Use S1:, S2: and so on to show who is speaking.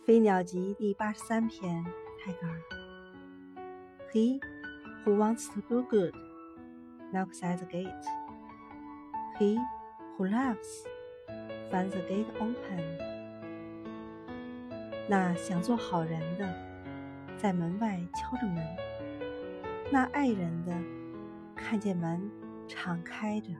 S1: 《飞鸟集》第八十三篇，泰戈尔。He who wants to do good knocks at the gate. He who loves finds the gate open. 那想做好人的，在门外敲着门；那爱人的，看见门敞开着。